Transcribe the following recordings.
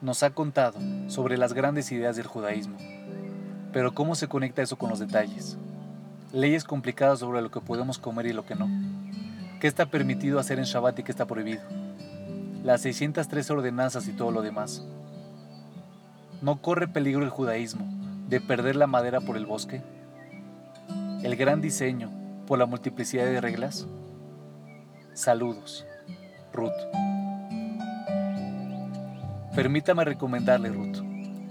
nos ha contado sobre las grandes ideas del judaísmo. Pero ¿cómo se conecta eso con los detalles? Leyes complicadas sobre lo que podemos comer y lo que no. ¿Qué está permitido hacer en Shabbat y qué está prohibido? Las 603 ordenanzas y todo lo demás. ¿No corre peligro el judaísmo de perder la madera por el bosque? ¿El gran diseño por la multiplicidad de reglas? Saludos. Ruth. Permítame recomendarle, Ruth,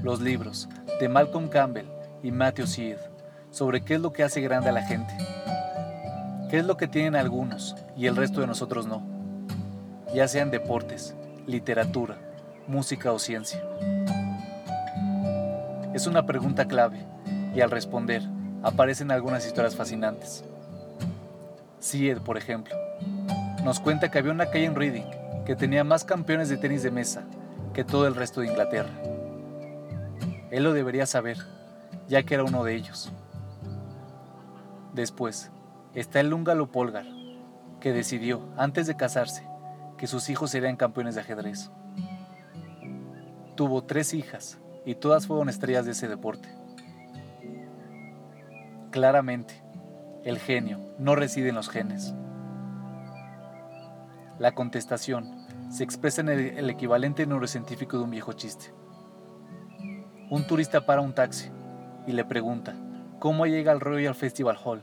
los libros de Malcolm Campbell y Matthew Seed sobre qué es lo que hace grande a la gente, qué es lo que tienen algunos y el resto de nosotros no, ya sean deportes, literatura, música o ciencia. Es una pregunta clave y al responder aparecen algunas historias fascinantes. Seed, por ejemplo, nos cuenta que había una calle en Reading que tenía más campeones de tenis de mesa que todo el resto de Inglaterra. Él lo debería saber, ya que era uno de ellos. Después, está el húngaro Polgar, que decidió, antes de casarse, que sus hijos serían campeones de ajedrez. Tuvo tres hijas y todas fueron estrellas de ese deporte. Claramente, el genio no reside en los genes. La contestación se expresa en el, equivalente neurocientífico de un viejo chiste. Un turista para un taxi y le pregunta, ¿cómo llega al Royal Festival Hall?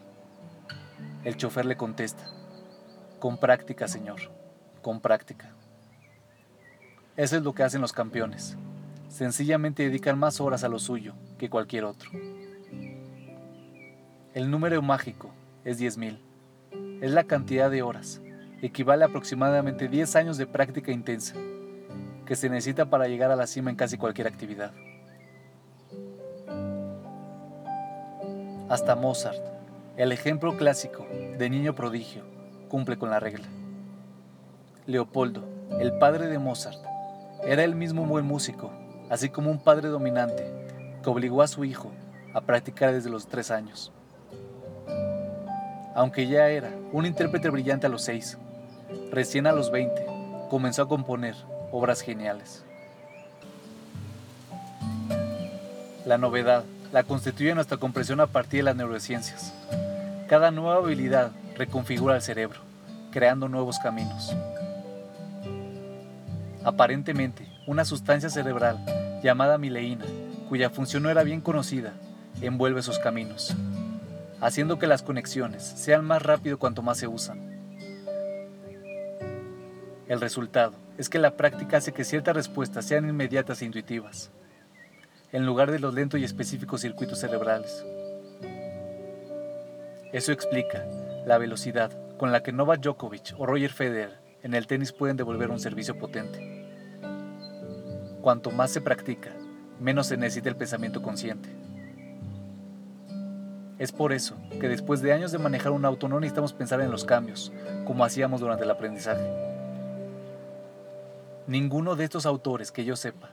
El chofer le contesta, con práctica, señor, con práctica. Eso es lo que hacen los campeones. Sencillamente dedican más horas a lo suyo que cualquier otro. El número mágico es 10.000. Es la cantidad de horas equivale a aproximadamente 10 años de práctica intensa, que se necesita para llegar a la cima en casi cualquier actividad. Hasta Mozart, el ejemplo clásico de niño prodigio, cumple con la regla. Leopoldo, el padre de Mozart, era el mismo buen músico, así como un padre dominante que obligó a su hijo a practicar desde los tres años. Aunque ya era un intérprete brillante a los seis, Recién a los 20 comenzó a componer obras geniales. La novedad la constituye nuestra comprensión a partir de las neurociencias. Cada nueva habilidad reconfigura el cerebro, creando nuevos caminos. Aparentemente, una sustancia cerebral llamada mileína, cuya función no era bien conocida, envuelve sus caminos, haciendo que las conexiones sean más rápido cuanto más se usan. El resultado es que la práctica hace que ciertas respuestas sean inmediatas e intuitivas, en lugar de los lentos y específicos circuitos cerebrales. Eso explica la velocidad con la que Novak Djokovic o Roger Federer en el tenis pueden devolver un servicio potente. Cuanto más se practica, menos se necesita el pensamiento consciente. Es por eso que después de años de manejar un auto no necesitamos pensar en los cambios, como hacíamos durante el aprendizaje. Ninguno de estos autores que yo sepa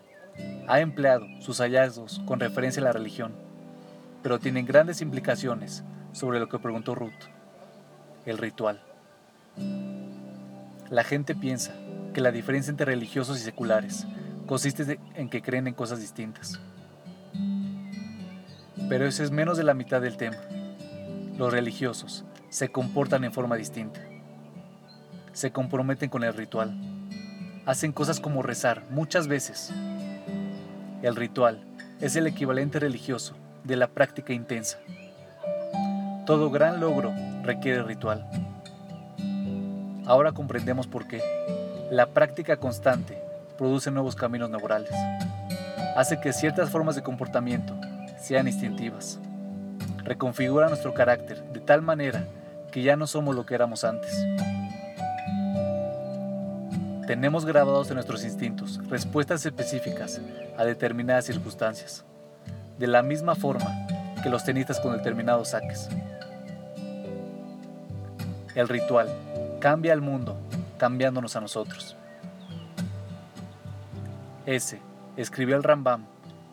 ha empleado sus hallazgos con referencia a la religión, pero tienen grandes implicaciones sobre lo que preguntó Ruth, el ritual. La gente piensa que la diferencia entre religiosos y seculares consiste en que creen en cosas distintas. Pero eso es menos de la mitad del tema. Los religiosos se comportan en forma distinta. Se comprometen con el ritual hacen cosas como rezar muchas veces. El ritual es el equivalente religioso de la práctica intensa. Todo gran logro requiere ritual. Ahora comprendemos por qué. La práctica constante produce nuevos caminos neurales. Hace que ciertas formas de comportamiento sean instintivas. Reconfigura nuestro carácter de tal manera que ya no somos lo que éramos antes. Tenemos grabados en nuestros instintos respuestas específicas a determinadas circunstancias, de la misma forma que los tenistas con determinados saques. El ritual cambia al mundo, cambiándonos a nosotros. Ese, escribió el Rambam,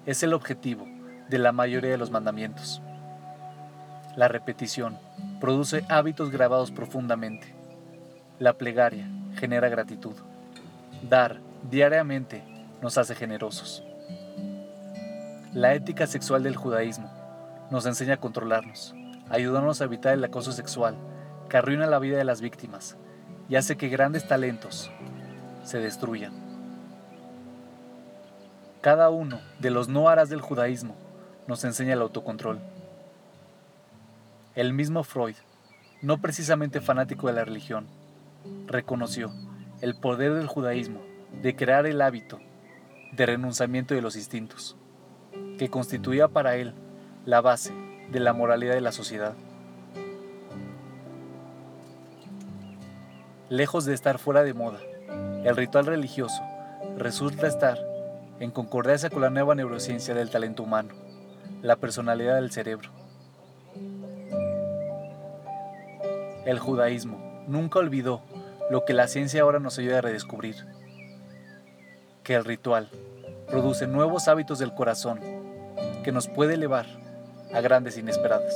es el objetivo de la mayoría de los mandamientos. La repetición produce hábitos grabados profundamente. La plegaria genera gratitud. Dar diariamente nos hace generosos. La ética sexual del judaísmo nos enseña a controlarnos, ayudarnos a evitar el acoso sexual que arruina la vida de las víctimas y hace que grandes talentos se destruyan. Cada uno de los no harás del judaísmo nos enseña el autocontrol. El mismo Freud, no precisamente fanático de la religión, reconoció el poder del judaísmo de crear el hábito de renunciamiento de los instintos, que constituía para él la base de la moralidad de la sociedad. Lejos de estar fuera de moda, el ritual religioso resulta estar en concordancia con la nueva neurociencia del talento humano, la personalidad del cerebro. El judaísmo nunca olvidó lo que la ciencia ahora nos ayuda a redescubrir, que el ritual produce nuevos hábitos del corazón que nos puede elevar a grandes inesperados.